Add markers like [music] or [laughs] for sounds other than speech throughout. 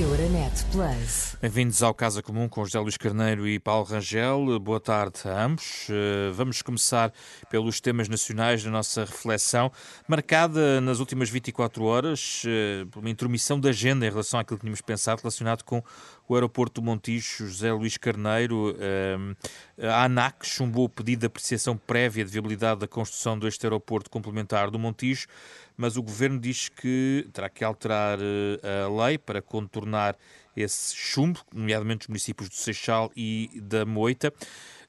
Euronet Plus. Bem-vindos ao Casa Comum com José Luís Carneiro e Paulo Rangel. Boa tarde a ambos. Eh, vamos começar pelos temas nacionais da nossa reflexão, marcada nas últimas 24 horas eh, por uma intromissão da agenda em relação àquilo que tínhamos pensado relacionado com o aeroporto do Montijo. José Luís Carneiro, eh, a ANAC chumbou o pedido de apreciação prévia de viabilidade da construção deste aeroporto complementar do Montijo, mas o governo diz que terá que alterar a lei para contornar esse chumbo, nomeadamente os municípios do Seixal e da Moita.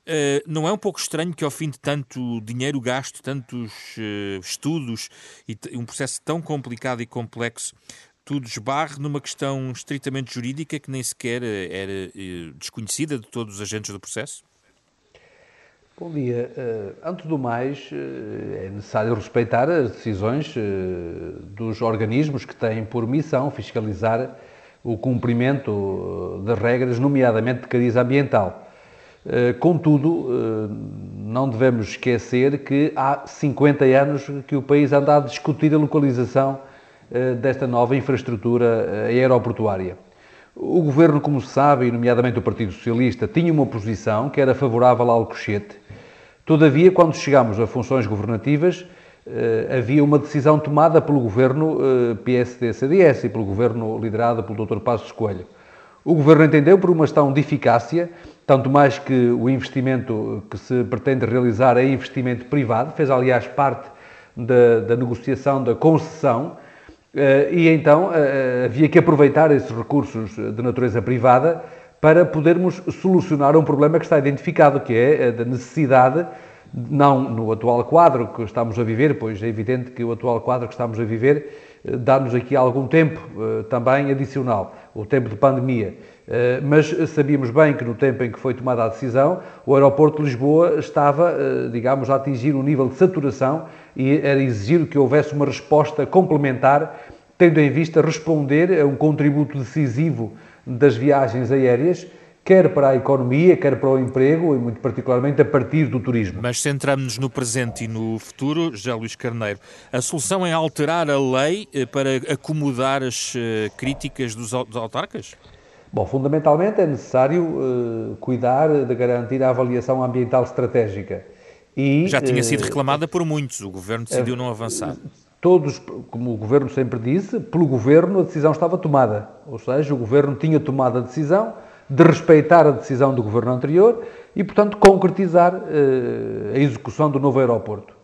Uh, não é um pouco estranho que, ao fim de tanto dinheiro gasto, tantos uh, estudos e um processo tão complicado e complexo, tudo esbarre numa questão estritamente jurídica que nem sequer eh, era desconhecida de todos os agentes do processo? Bom dia. antes do mais, é necessário respeitar as decisões dos organismos que têm por missão fiscalizar o cumprimento das regras, nomeadamente de cariz ambiental. Eh, contudo, eh, não devemos esquecer que há 50 anos que o país anda a discutir a localização eh, desta nova infraestrutura aeroportuária. O governo, como se sabe, e nomeadamente o Partido Socialista, tinha uma posição que era favorável ao Alcochete. Todavia, quando chegamos a funções governativas, eh, havia uma decisão tomada pelo governo eh, PSD-CDS e pelo governo liderado pelo Dr. Passos Coelho. O governo entendeu por uma questão de eficácia, tanto mais que o investimento que se pretende realizar é investimento privado, fez aliás parte da, da negociação da concessão, eh, e então havia que aproveitar esses recursos de natureza privada para podermos solucionar um problema que está identificado, que é a da necessidade não no atual quadro que estamos a viver, pois é evidente que o atual quadro que estamos a viver eh, dá-nos aqui algum tempo eh, também adicional, o tempo de pandemia. Eh, mas sabíamos bem que no tempo em que foi tomada a decisão, o aeroporto de Lisboa estava, digamos, a atingir um nível de saturação e era exigir que houvesse uma resposta complementar, tendo em vista responder a um contributo decisivo das viagens aéreas quer para a economia, quer para o emprego e muito particularmente a partir do turismo. Mas centramos-nos no presente e no futuro, José Luís Carneiro. A solução é alterar a lei eh, para acomodar as eh, críticas dos autarcas? Bom, fundamentalmente é necessário uh, cuidar de garantir a avaliação ambiental estratégica. E, Já tinha sido reclamada por muitos, o Governo decidiu não avançar. Todos, como o Governo sempre disse, pelo Governo a decisão estava tomada. Ou seja, o Governo tinha tomado a decisão, de respeitar a decisão do governo anterior e, portanto, concretizar uh, a execução do novo aeroporto.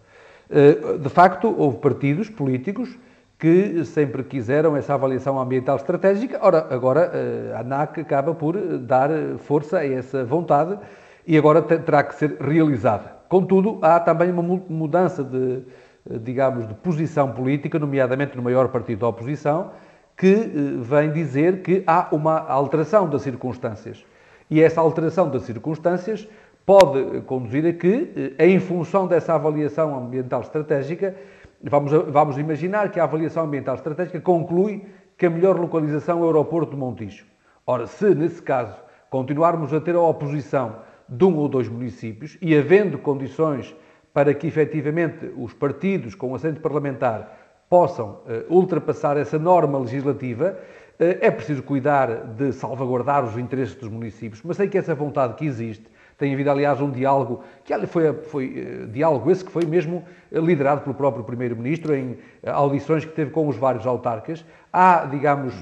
Uh, de facto, houve partidos políticos que sempre quiseram essa avaliação ambiental estratégica. Ora, agora uh, a ANAC acaba por dar força a essa vontade e agora terá que ser realizada. Contudo, há também uma mudança de, digamos, de posição política, nomeadamente no maior partido da oposição, que eh, vem dizer que há uma alteração das circunstâncias. E essa alteração das circunstâncias pode conduzir a que, eh, em função dessa avaliação ambiental estratégica, vamos, vamos imaginar que a avaliação ambiental estratégica conclui que a melhor localização é o aeroporto de Montijo. Ora, se nesse caso continuarmos a ter a oposição de um ou dois municípios e havendo condições para que efetivamente os partidos com assento parlamentar possam uh, ultrapassar essa norma legislativa, uh, é preciso cuidar de salvaguardar os interesses dos municípios, mas sei que essa vontade que existe, tem havido, aliás, um diálogo, que foi, foi uh, diálogo esse que foi mesmo liderado pelo próprio Primeiro-Ministro em audições que teve com os vários autarcas. Há, digamos,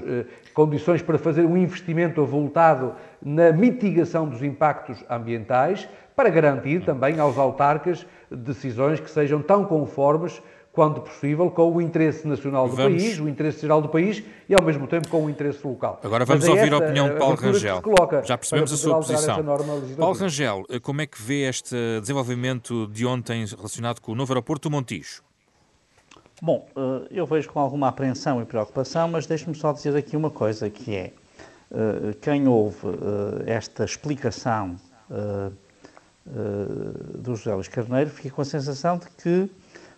condições para fazer um investimento avultado na mitigação dos impactos ambientais, para garantir também aos autarcas decisões que sejam tão conformes quando possível, com o interesse nacional do vamos... país, o interesse geral do país e, ao mesmo tempo, com o interesse local. Agora vamos é ouvir a opinião de Paulo Rangel. Já percebemos a sua posição. Paulo Rangel, como é que vê este desenvolvimento de ontem relacionado com o novo aeroporto do Montijo? Bom, eh, eu vejo com alguma apreensão e preocupação, mas deixe-me só dizer aqui uma coisa, que é, eh, quem ouve eh, esta explicação do José Luís Carneiro fica com a sensação de que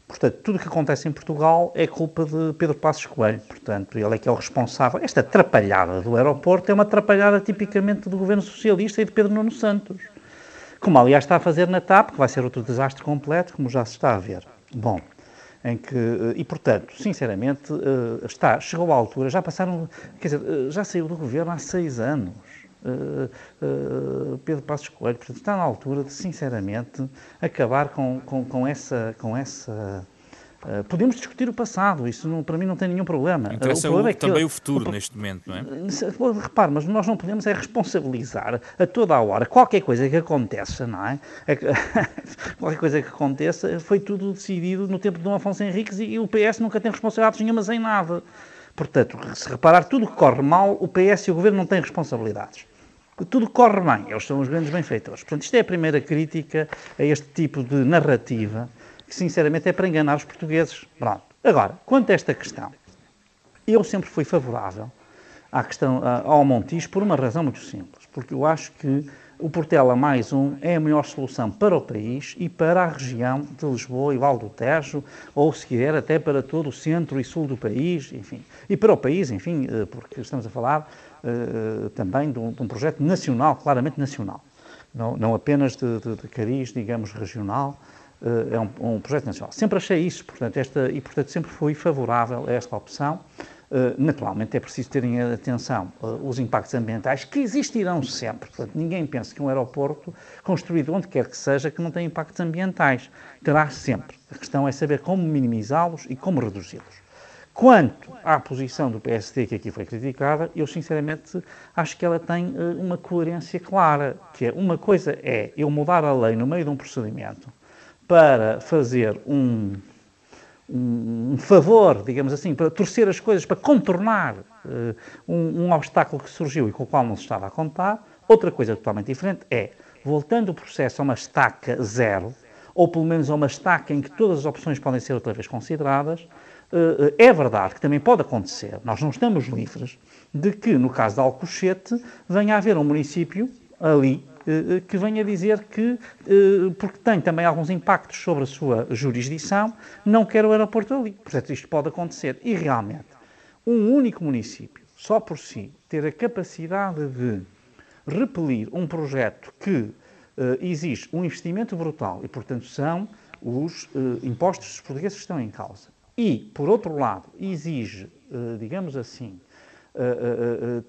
Portanto, tudo o que acontece em Portugal é culpa de Pedro Passos Coelho. Portanto, ele é que é o responsável. Esta atrapalhada do aeroporto é uma atrapalhada tipicamente do governo socialista e de Pedro Nuno Santos. Como, aliás, está a fazer na TAP, que vai ser outro desastre completo, como já se está a ver. Bom, em que, e portanto, sinceramente, está, chegou à altura, já passaram, quer dizer, já saiu do governo há seis anos. Uh, uh, Pedro Passos Coelho, portanto, está na altura de, sinceramente, acabar com, com, com essa, com essa Uh, podemos discutir o passado, isso não, para mim não tem nenhum problema. Interessa o problema o, é que também o futuro o, neste momento, não é? Repare, mas nós não podemos é responsabilizar a toda a hora qualquer coisa que aconteça, não é? é [laughs] qualquer coisa que aconteça foi tudo decidido no tempo de Dom Afonso Henriques e, e o PS nunca tem responsabilidades nenhumas em nada. Portanto, se reparar tudo que corre mal, o PS e o Governo não têm responsabilidades. Tudo corre bem, eles são os grandes benfeitores. Portanto, isto é a primeira crítica a este tipo de narrativa, que sinceramente é para enganar os portugueses. Pronto. Agora, quanto a esta questão, eu sempre fui favorável à questão, ao Montijo por uma razão muito simples, porque eu acho que o Portela mais um é a melhor solução para o país e para a região de Lisboa e Val do Tejo, ou se quiser até para todo o centro e sul do país, enfim. E para o país, enfim, eh, porque estamos a falar uh, também de um, de um, projeto nacional, claramente nacional. Não, não apenas de, de, de cariz, digamos, regional, uh, é um, um, projeto nacional. Sempre achei isso, portanto, esta, e portanto sempre fui favorável a esta opção. Eh, naturalmente é preciso terem atenção eh, os impactos ambientais que existirão sempre. Portanto, ninguém pensa que um aeroporto construído onde quer que seja que não tem impactos ambientais. Terá sempre. A questão é saber como minimizá-los e como reduzi-los. Quanto à posição do PSD que aqui foi criticada, eu sinceramente acho que ela tem uh, uma coerência clara, que é uma coisa é eu mudar a lei no meio de um procedimento para fazer um um, favor, digamos assim, para torcer as coisas, para contornar uh, um, um, obstáculo que surgiu e com o qual não se estava a contar. Outra coisa totalmente diferente é, voltando o processo a uma estaca zero, ou pelo menos a uma estaca em que todas as opções podem ser outra vez consideradas, é verdade que também pode acontecer, nós não estamos livres, de que, no caso de Alcochete, venha a haver um município ali eh, que venha dizer que, eh, porque tem também alguns impactos sobre a sua jurisdição, não quer o aeroporto ali. Portanto, isto pode acontecer. E realmente, um único município, só por si, ter a capacidade de repelir um projeto que exige um investimento brutal e, portanto, são os impostos dos portugueses que estão em causa. E, por outro lado, exige, uh, digamos assim,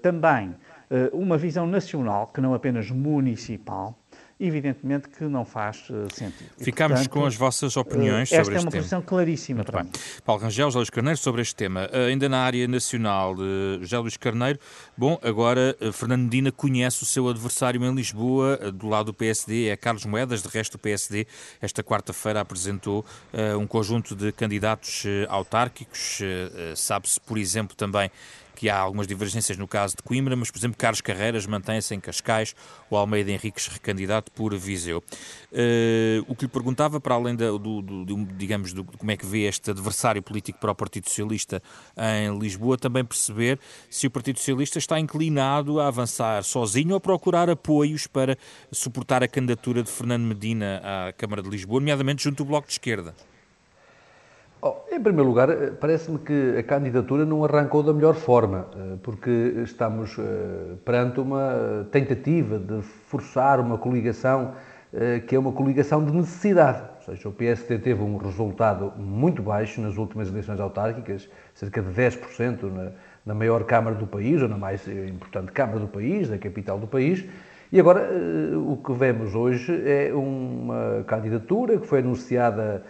também eh, uma visão nacional, que não apenas municipal, evidentemente que não faz uh, sentido. Ficamos com as vossas opiniões uh, sobre este tema. Esta é uma posição claríssima Muito para bem. mim. Paulo Rangel, José Luís Carneiro, sobre este tema. Uh, ainda na área nacional, de José Luís Carneiro, bom, agora Fernando Medina conhece o seu adversário em Lisboa, do lado do PSD, é Carlos Moedas, de resto o PSD, esta quarta-feira apresentou um conjunto de candidatos autárquicos, sabe-se, por exemplo, também que há algumas divergências no caso de Coimbra, mas, por exemplo, Carlos Carreiras mantém-se em Cascais, o Almeida Henriques recandidato por Viseu. Uh, o que lhe perguntava, para além do, do, do digamos, do, como é que vê este adversário político para o Partido Socialista em Lisboa, também perceber se o Partido Socialista está inclinado a avançar sozinho ou procurar apoios para suportar a candidatura de Fernando Medina à Câmara de Lisboa, nomeadamente junto do Bloco de Esquerda. Oh, em primeiro lugar, eh, parece-me que a candidatura não arrancou da melhor forma, eh, porque estamos eh, perante uma tentativa de forçar uma coligação que é uma coligação de necessidade. Ou seja, o PSD teve um resultado muito baixo nas últimas eleições autárquicas, cerca de 10% na, na maior Câmara do país, ou na mais importante Câmara do país, da capital do país, e agora o que vemos hoje é uma candidatura que foi anunciada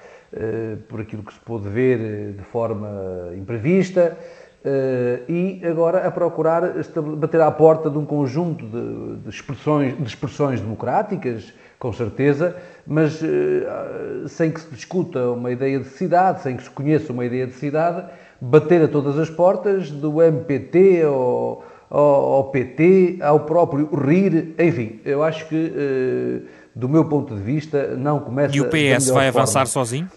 por aquilo que se pôde ver eh, de forma imprevista, eh, e agora a procurar bater à porta de um conjunto de, expressões, de expressões democráticas, com certeza, mas sem que se discuta uma ideia de cidade, sem que se conheça uma ideia de cidade, bater a todas as portas, do MPT ao, ao, ao PT, ao próprio RIR, enfim, eu acho que, do meu ponto de vista, não começa... E o PS vai avançar sozinho?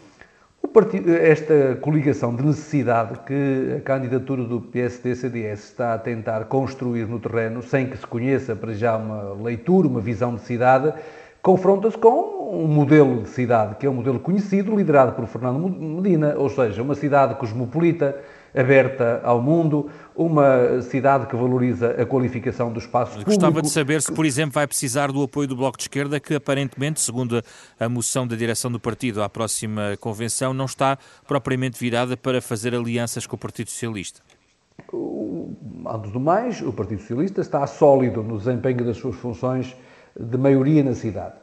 Partido, esta coligação de necessidade que a candidatura do PSD-CDS está a tentar construir no terreno, sem que se conheça para já uma leitura, uma visão de cidade, confronta-se com um modelo de cidade que é um modelo conhecido, liderado por Fernando Medina, ou seja, uma cidade cosmopolita, aberta ao mundo, uma cidade que valoriza a qualificação do espaço público. Gostava de saber se, por exemplo, vai precisar do apoio do Bloco de Esquerda, que aparentemente, segundo a moção da direção do partido à próxima convenção, não está propriamente virada para fazer alianças com o Partido Socialista. Antes do mais, o Partido Socialista está sólido no desempenho das suas funções de maioria na cidade.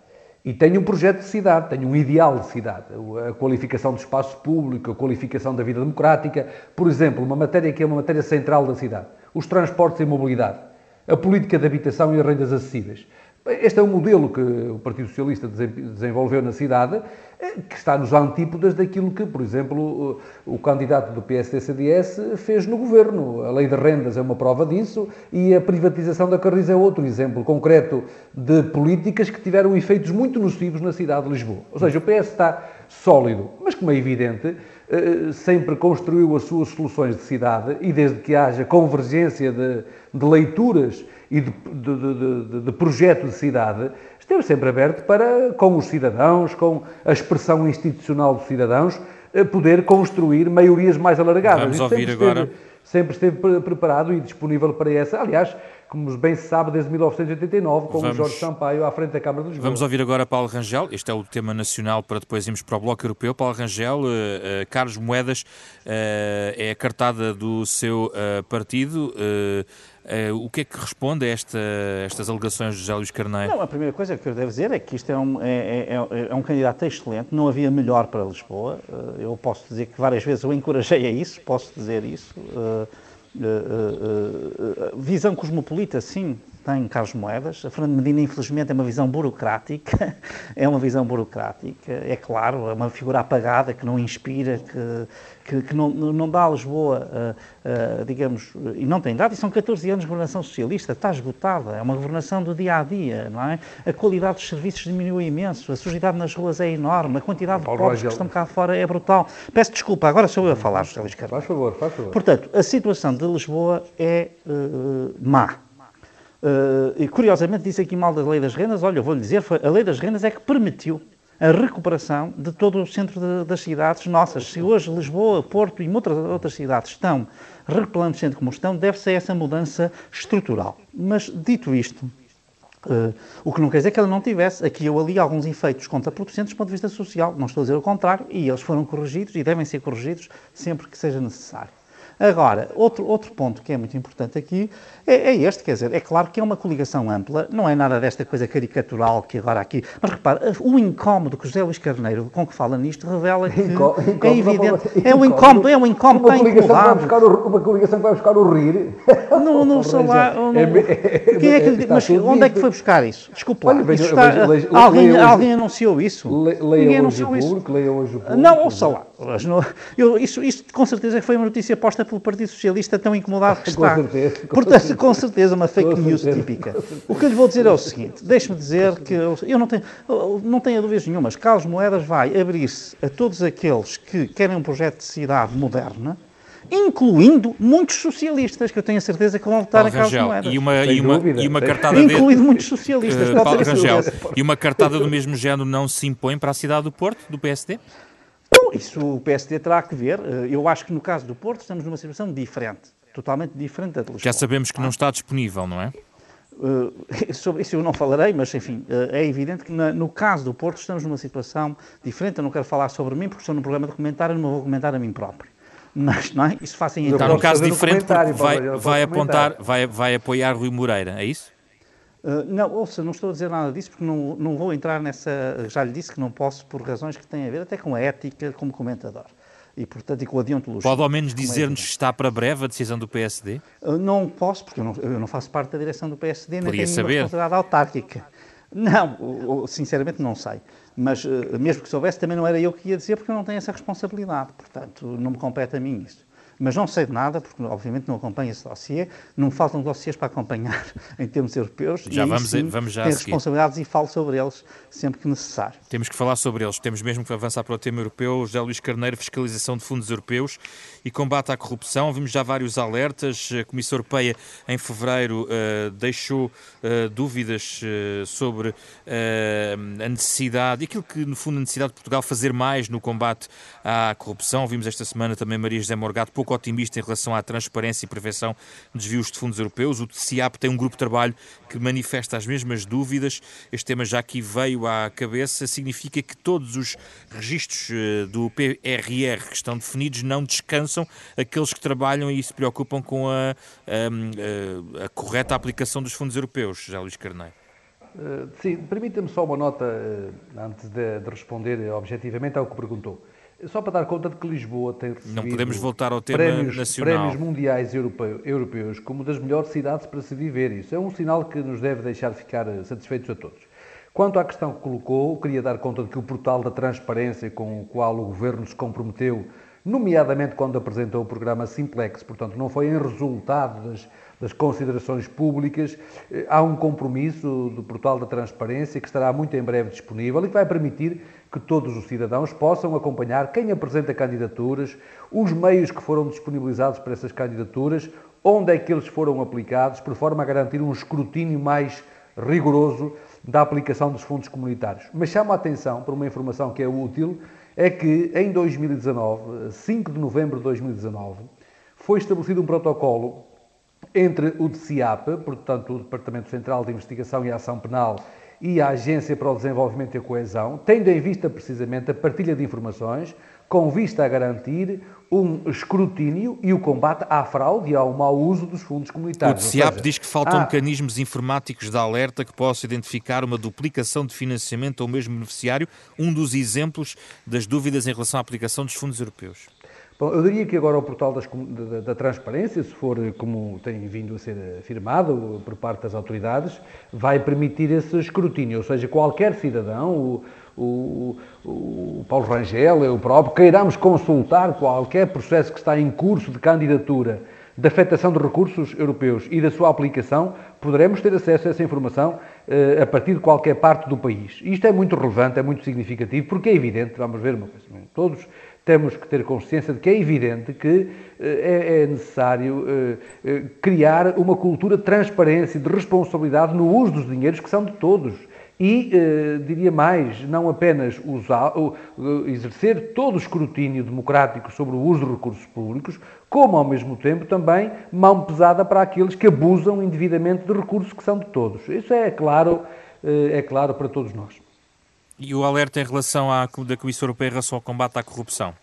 E tem um projeto de cidade, tem um ideal de cidade, a qualificação do espaço público, a qualificação da vida democrática. Por exemplo, uma matéria que é uma matéria central da cidade, os transportes e mobilidade, a política de habitação e as rendas acessíveis. Este é um modelo que o Partido Socialista desenvolveu na cidade, eh, que está nos antípodas daquilo que, por exemplo, o candidato do PSD-CDS fez no governo. A lei de rendas é uma prova disso e a privatização da Carris é outro exemplo concreto de políticas que tiveram efeitos muito nocivos na cidade de Lisboa. Ou seja, o PS está sólido, mas como é evidente, eh, sempre construiu as suas soluções de cidade e desde que haja convergência de, de leituras e de, de, de, de, projeto de cidade, esteve sempre aberto para, com os cidadãos, com a expressão institucional dos cidadãos, eh, poder construir maiorias mais alargadas. Vamos ouvir agora. sempre esteve preparado e disponível para essa. Aliás, como bem se sabe, desde 1989, com Vamos... o Jorge Sampaio à frente da Câmara de Lisboa. Vamos ouvir agora Paulo Rangel, este é o tema nacional para depois irmos para o Bloco Europeu. Paulo Rangel, uh, uh, Carlos Moedas uh, é a cartada do seu partido. O que é que responde a esta, estas alegações de José Luís Carneiro? Não, a primeira coisa que eu devo dizer é que isto é um, é, é, é, é um candidato excelente, não havia melhor para Lisboa. eu posso dizer que várias vezes o encorajei a isso, posso dizer isso. Uh, uh, uh, visão cosmopolita, sim, tem Carlos Moedas. A Fernando Medina, infelizmente, é uma visão burocrática. [laughs] é uma visão burocrática, é claro, é uma figura apagada que não inspira, que, que, que não, não dá a Lisboa, uh, uh, digamos, e não tem dado, e são 14 anos de governação socialista, está esgotada, é uma governação do dia a dia, não é? A qualidade dos serviços diminuiu imenso, a sujidade nas ruas é enorme, a quantidade de pobres que estão cá fora é brutal. Peço desculpa, agora sou eu a falar, José Luís. Faz favor, faz favor. Portanto, a situação de Lisboa é uh, má Uh, e curiosamente disse aqui mal da lei das rendas, olha, eu vou-lhe dizer, foi, a lei das rendas é que permitiu a recuperação de todo o centro de, das cidades nossas. Se hoje Lisboa, Porto e muitas outras cidades estão replandecendo como estão, deve-se a essa mudança estrutural. Mas, dito isto, uh, o que não quer dizer que ela não tivesse aqui ou ali alguns efeitos contraproducentes do ponto de vista social. Não estou a dizer o contrário, e eles foram corrigidos e devem ser corrigidos sempre que seja necessário. Agora, outro, outro ponto que é muito importante aqui é, é, este, quer dizer, é claro que é uma coligação ampla, não é nada desta coisa caricatural que agora aqui. Mas repara, o incómodo que José Luís Carneiro, com que fala nisto, revela que Incó é evidente. É um incómodo, é um incómodo uma incomodado. uma coligação que vai buscar o rir. [laughs] Não, não sei lá. quem é que, mas onde é que foi buscar isso? Desculpa lá. alguém, alguém anunciou isso? Leia hoje o público, leia hoje o público. Não, ouça lá. Eu, isso, isso com certeza foi uma notícia posta pelo Partido Socialista tão incomodado que [laughs] está. Com certeza. Com Portanto. Com certeza, uma fake com news certeza. típica. O que eu lhe vou dizer é o seguinte: deixe-me dizer que eu, não, tenho, não tenho dúvidas nenhumas. Carlos Moedas vai abrir-se a todos aqueles que querem um projeto de cidade moderna incluindo muitos socialistas, que eu tenho a certeza que vão votar a Carlos Moedas. E uma, e uma, e uma cartada Incluindo de... muitos socialistas. Uh, Paulo Rangel, e uma cartada do mesmo género não se impõe para a cidade do Porto, do PSD? Bom, isso o PSD terá que ver. Eh, eu acho que no caso do Porto estamos numa situação diferente, totalmente diferente da de Lisboa. Já sabemos que não está disponível, não é? Uh, [laughs] sobre isso eu não falarei, mas enfim, uh, é evidente que na, no caso do Porto estamos numa situação diferente. Eu não quero falar sobre mim porque estou no programa de comentário e não vou comentar a mim próprio. Mas não é? Isso fazem Está num caso diferente porque vai, vai, apontar, vai, vai apoiar Rui Moreira, é isso? Uh, não, ouça, não estou a dizer nada disso porque não, não vou entrar nessa. Já lhe disse que não posso por razões que têm a ver até com a ética como comentador e, portanto, e com a deontologia. Pode ao menos dizer-nos se está para breve a decisão do PSD? Uh, não posso, porque eu não, eu não, faço parte da direção do PSD, nem Podia tenho saber. responsabilidade autárquica. Não, sinceramente não sei. Mas uh, mesmo que soubesse, também não era eu que ia dizer, porque eu não tenho essa responsabilidade. Portanto, não me compete a mim isso mas não sei de nada, porque obviamente não acompanho esse dossiê, não faltam dossiês para acompanhar [laughs] em termos europeus, já e vamos, sim, vamos já tenho responsabilidades e falo sobre eles sempre que necessário. Temos que falar sobre eles, temos mesmo que avançar para o tema europeu, José Luís Carneiro, fiscalização de fundos europeus e combate à corrupção, vimos já vários alertas, a Comissão Europeia em fevereiro uh, deixou uh, dúvidas uh, sobre a necessidade, aquilo que no fundo a necessidade de Portugal fazer mais no combate à corrupção, vimos esta semana também Maria José Morgado pouco pouco otimista em relação à transparência e prevenção de desvios de fundos europeus. O TCIAP tem um grupo de trabalho que manifesta as mesmas dúvidas. Este tema já aqui veio à cabeça. Significa que todos os registros eh, do PRR que estão definidos não descansam aqueles que trabalham e se preocupam com a, a, a correta aplicação dos fundos europeus, José Luís Carneiro. Uh, sim, permita-me só uma nota uh, antes de, de, responder objetivamente ao que perguntou. Só para dar conta de que Lisboa tem recebido Não podemos voltar ao tema prémios, nacional. prémios mundiais europeu, europeus como das melhores cidades para se viver. Isso é um sinal que nos deve deixar ficar satisfeitos a todos. Quanto à questão que colocou, queria dar conta de que o portal da transparência com o qual o Governo se comprometeu, nomeadamente quando apresentou o programa Simplex, portanto não foi em resultado das das considerações públicas, eh, há um compromisso do Portal da Transparência que estará muito em breve disponível e que vai permitir que todos os cidadãos possam acompanhar quem apresenta candidaturas, os meios que foram disponibilizados para essas candidaturas, onde é que eles foram aplicados, por forma a garantir um escrutínio mais rigoroso da aplicação dos fundos comunitários. Mas chama a atenção para uma informação que é útil, é que em 2019, 5 de novembro de 2019, foi estabelecido um protocolo entre o DCIAP, portanto o Departamento Central de Investigação e Ação Penal, e a Agência para o Desenvolvimento e a Coesão, tendo em vista precisamente a partilha de informações, com vista a garantir um escrutínio e o combate à fraude e ao mau uso dos fundos comunitários. O DCIAP seja, diz que faltam há... mecanismos informáticos de alerta que possam identificar uma duplicação de financiamento ao mesmo beneficiário, um dos exemplos das dúvidas em relação à aplicação dos fundos europeus. Bom, eu diria que agora o portal das, da, da, transparência, se for como tem vindo a ser afirmado por parte das autoridades, vai permitir esse escrutínio, ou seja, qualquer cidadão, o, o, o Paulo Rangel, eu próprio, queiramos consultar qualquer processo que está em curso de candidatura da afetação de recursos europeus e da sua aplicação, poderemos ter acesso a essa informação uh, a partir de qualquer parte do país. Isto é muito relevante, é muito significativo, porque é evidente, vamos ver uma coisa, todos temos que ter consciência de que é evidente que eh, é, é necessário eh, eh, criar uma cultura de transparência e de responsabilidade no uso dos dinheiros que são de todos. E, diria mais, não apenas usar, exercer todo o escrutínio democrático sobre o uso de recursos públicos, como, ao mesmo tempo, também mão pesada para aqueles que abusam indevidamente de recursos que são de todos. Isso é claro, é claro para todos nós. E o alerta em relação à da Comissão Europeia em relação ao combate à corrupção?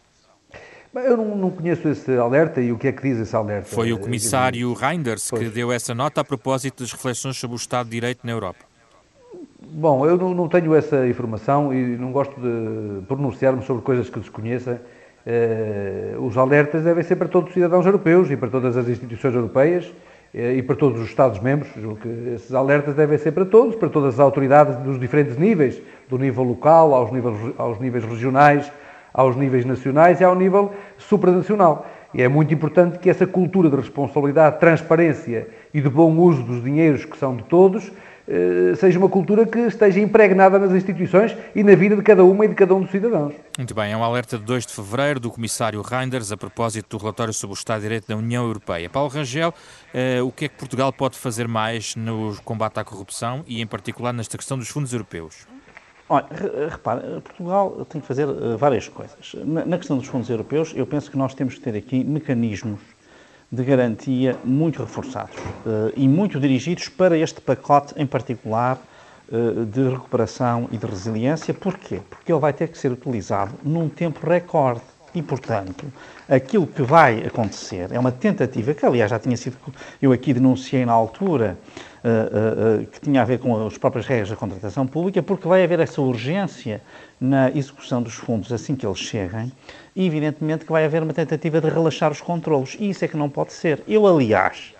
Eu não, não, conheço esse alerta e o que é que diz esse alerta? Foi o comissário Reinders que deu essa nota a propósito das reflexões sobre o Estado de Direito na Europa. Bom, eu não, não tenho essa informação e não gosto de pronunciar-me sobre coisas que desconheça. Eh, os alertas devem ser para todos os cidadãos europeus e para todas as instituições europeias e para todos os Estados-membros. Esses alertas devem ser para todos, para todas as autoridades dos diferentes níveis, do nível local aos níveis, aos níveis regionais, aos níveis nacionais e ao nível supranacional. E é muito importante que essa cultura de responsabilidade, transparência e de bom uso dos dinheiros que são de todos eh, seja uma cultura que esteja impregnada nas instituições e na vida de cada uma e de cada um dos cidadãos. Muito bem, é um alerta de 2 de fevereiro do comissário Reinders a propósito do relatório sobre o Estado de Direito da União Europeia. Paulo Rangel, eh, o que é que Portugal pode fazer mais no combate à corrupção e, em particular, nesta questão dos fundos europeus? Olha, repare, Portugal tem que fazer eh, várias coisas. Na questão dos fundos europeus, eu penso que nós temos que ter aqui mecanismos de garantia muito reforçados uh, e muito dirigidos para este pacote em particular uh, de recuperação e de resiliência. Porquê? Porque ele vai ter que ser utilizado num tempo recorde. E, portanto, aquilo que vai acontecer é uma tentativa, que aliás já tinha sido, eu aqui denunciei na altura, uh, uh, que tinha a ver com as próprias regras da contratação pública, porque vai haver essa urgência na execução dos fundos assim que eles cheguem, e evidentemente que vai haver uma tentativa de relaxar os controlos. E isso é que não pode ser. Eu, aliás,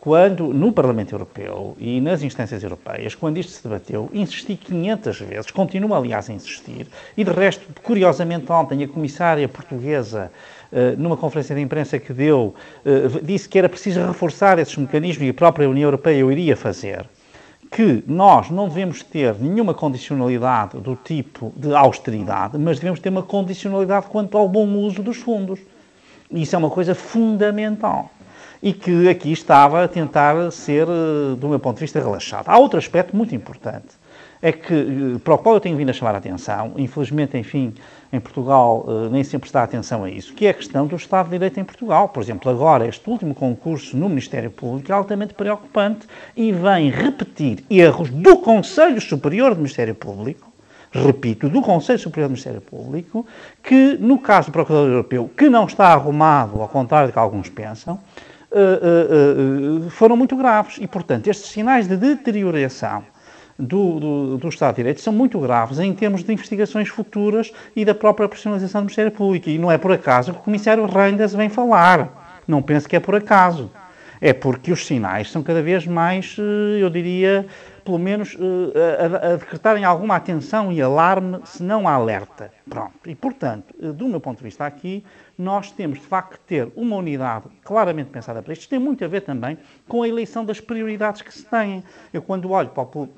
quando no Parlamento Europeu e nas instâncias europeias, quando isto se debateu, insisti 500 vezes, continuo aliás a insistir, e de resto, curiosamente ontem, a comissária portuguesa, eh, numa conferência de imprensa que deu, eh, disse que era preciso reforçar esses mecanismos e a própria União Europeia o iria fazer que nós não devemos ter nenhuma condicionalidade do tipo de austeridade, mas devemos ter uma condicionalidade quanto ao bom uso dos fundos. Isso é uma coisa fundamental. E que aqui estava a tentar ser, eh, do meu ponto de vista, relaxado. Há outro aspecto muito importante, é que, eh, para o qual eu tenho vindo a chamar a atenção, infelizmente, enfim, em Portugal uh, nem sempre está atenção a isso, que é a questão do Estado de Direito em Portugal. Por exemplo, agora, este último concurso no Ministério Público é altamente preocupante e vem repetir erros do Conselho Superior do Ministério Público, repito, do Conselho Superior do Ministério Público, que, no caso do Procurador Europeu, que não está arrumado, ao contrário do que alguns pensam, foram muito graves. E, portanto, estes sinais de deterioração do, do, do, Estado de Direito são muito graves em termos de investigações futuras e da própria profissionalização do Ministério Público. E não é por acaso que o Comissário Reinders vem falar. Não penso que é por acaso. É porque os sinais são cada vez mais, eu diria, pelo menos a, a decretarem alguma atenção e alarme, se não alerta. Pronto. E, portanto, do meu ponto de vista aqui, nós temos de facto que ter uma unidade claramente pensada para isto. Isto tem muito a ver também com a eleição das prioridades que se têm. Eu, quando olho para o,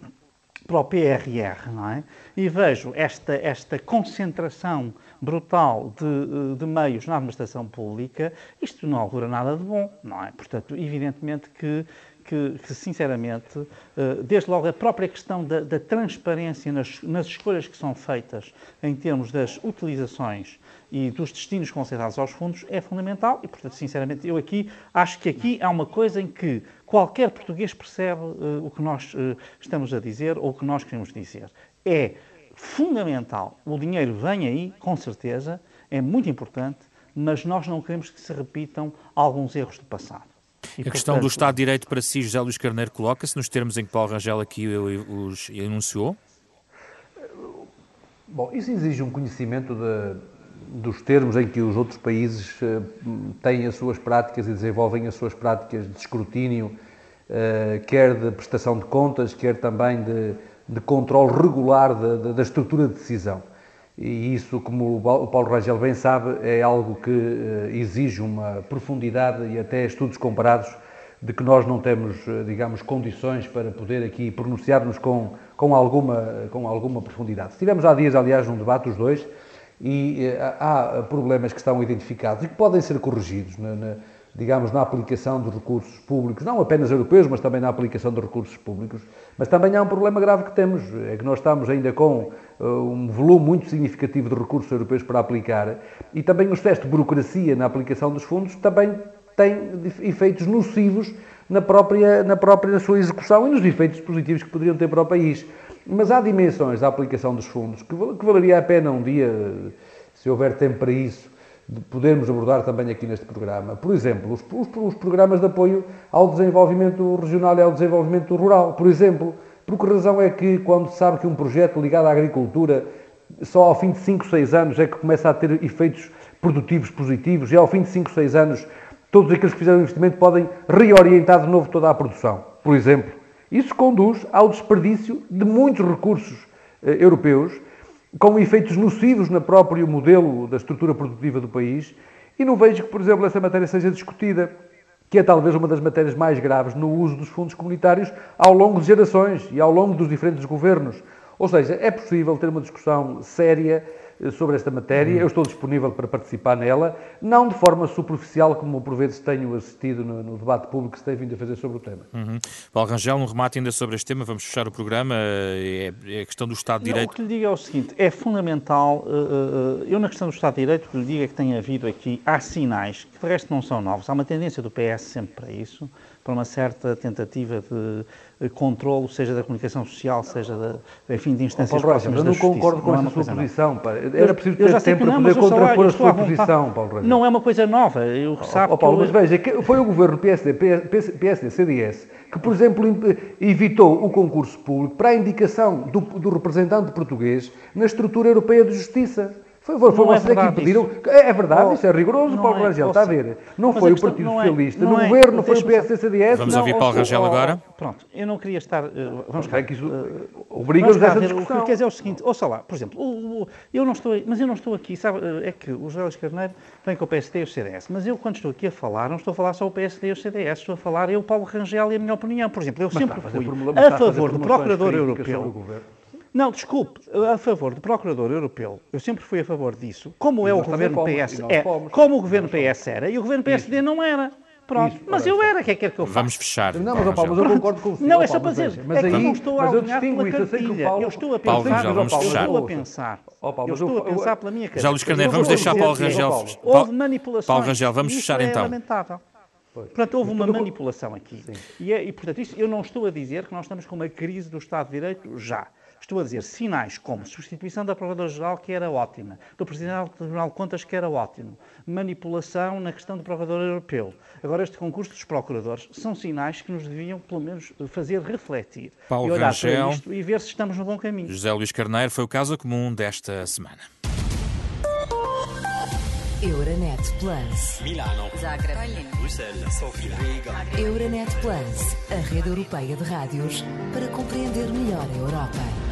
para o PRR, não é? E vejo esta, esta concentração brutal de, de, meios na administração pública, isto não augura nada de bom, não é? Portanto, evidentemente que que, que, sinceramente, eh, desde logo a própria questão da, da transparência nas, nas, escolhas que são feitas em termos das utilizações e dos destinos concentrados aos fundos é fundamental e, portanto, sinceramente, eu aqui acho que aqui há uma coisa em que qualquer português percebe uh, o que nós uh, estamos a dizer ou o que nós queremos dizer. É fundamental, o dinheiro vem aí, com certeza, é muito importante, mas nós não queremos que se repitam alguns erros do passado. E, a questão portanto, do Estado de Direito para si, José Luís Carneiro, coloca-se nos termos em que Paulo Rangel aqui os enunciou? Bom, isso exige um conhecimento de, dos termos em que os outros países uh, têm as suas práticas e desenvolvem as suas práticas de escrutínio, uh, quer de prestação de contas, quer também de, de controle regular de, da estrutura de decisão. E isso, como o Paulo Rangel bem sabe, é algo que uh, exige uma profundidade e até estudos comparados de que nós não temos, digamos, condições para poder aqui pronunciar-nos com, com, alguma, com alguma profundidade. Tivemos há dias, aliás, um debate, os dois, e eh, há problemas que estão identificados e que podem ser corrigidos, na, na, digamos, na aplicação dos recursos públicos, não apenas europeus, mas também na aplicação dos recursos públicos. Mas também há um problema grave que temos, é que nós estamos ainda com uh, um volume muito significativo de recursos europeus para aplicar e também o excesso de burocracia na aplicação dos fundos também tem efeitos nocivos na própria, na própria sua execução e nos efeitos positivos que poderiam ter para o país. Mas há dimensões da aplicação dos fundos que, que valeria a pena um dia, se houver tempo para isso, podermos abordar também aqui neste programa. Por exemplo, os, os, os, programas de apoio ao desenvolvimento regional e ao desenvolvimento rural. Por exemplo, por que razão é que, quando se sabe que um projeto ligado à agricultura, só ao fim de 5, 6 anos é que começa a ter efeitos produtivos positivos e ao fim de 5, 6 anos todos aqueles que fizeram investimento podem reorientar de novo toda a produção, por exemplo. Isso conduz ao desperdício de muitos recursos eh, europeus, com efeitos nocivos no próprio modelo da estrutura produtiva do país, e não vejo que, por exemplo, essa matéria seja discutida, que é talvez uma das matérias mais graves no uso dos fundos comunitários ao longo de gerações e ao longo dos diferentes governos. Ou seja, é possível ter uma discussão séria sobre esta matéria. Uhum. Eu estou disponível para participar nela, não de forma superficial, como por vezes tenho assistido no, no debate público que se tem vindo a fazer sobre o tema. Uhum. Paulo Rangel, um remate ainda sobre este tema, vamos fechar o programa, é, é a questão do Estado de Direito. Não, o que lhe digo é o seguinte, é fundamental, uh, uh, eu na questão do Estado de Direito, o que lhe digo é que tem havido aqui, há sinais, que de resto não são novos, há uma tendência do PS sempre para isso, para uma certa tentativa de controle, seja da comunicação social, seja da, enfim, de instâncias Paulo próximas Rocha, Eu não concordo com não é sua posição. Pá. Era preciso ter eu tempo para poder contrapor a sua posição, Paulo Rocha. Não é uma coisa nova. Eu oh, sabe oh, Paulo, mas veja, foi o governo PSD, PSD, CDS, que, por exemplo, evitou o concurso público para a indicação do, do representante português na estrutura europeia de justiça. Foi, foi, foi vocês é que pediram. É, é, verdade, oh, isso é rigoroso, Paulo é, Rangel, está a ver. Não foi o Partido é- Socialista, no é, governo, não foi o PSD-CDS. Vamos ouvir Paulo Rangel agora. Pronto, eu não queria estar. Uh, vamos cá. É que isso uh, obriga-nos a essa discussão. O que quer dizer é o seguinte, ouça lá, por exemplo, o, o, eu não estou, mas eu não estou aqui, sabe, é que o José Luís Carneiro vem com o PSD e o CDS, mas eu quando estou aqui a falar, não estou a falar só o PSD e o CDS, estou a falar eu, Paulo Rangel e a minha opinião. Por exemplo, eu mas sempre fui a favor do Procurador Europeu. Não, desculpe, a favor do Procurador Europeu, eu sempre fui a favor disso, como é o governo PS, é, como o governo PS era, e o governo PSD não era. Pronto, Isso, mas eu era, o que é que quer que eu faça? Vamos fechar. Não, mas, Paulo ó, Paulo, mas eu concordo com o senhor. Não, é só Paulo, para dizer, mas, mas é que aí, não estou a eu alinhar pela isso, eu cartilha. Paulo... Eu estou a Paulo pensar, Rangel, vamos eu fechar. estou a pensar. Ó, Paulo, eu eu- estou a eu- pensar pela minha cartilha. Já Luís Carneiro, Eu vamos deixar Paulo Rangel. Paulo. Houve manipulações. Paulo Rangel, vamos Isso fechar é então. lamentável. Portanto, houve uma manipulação aqui. E, é- e, portanto, isso, eu não estou a dizer que nós estamos com uma crise do Estado de Direito já. Estou a dizer sinais como substituição da Procuradora-Geral, que era ótima, do Presidente do Tribunal de Contas, que era ótimo, manipulação na questão do Procurador Europeu. Agora, este concurso dos Procuradores são sinais que nos deviam, pelo menos, fazer refletir Paulo e olhar Rangel. para isto e ver se estamos no bom caminho. José Luís Carneiro foi o caso comum desta semana. Euronet Plus. Milano, Zagreb. Bruxelas, Sofia, Riga. Euronet Plus, a rede europeia de rádios para compreender melhor a Europa.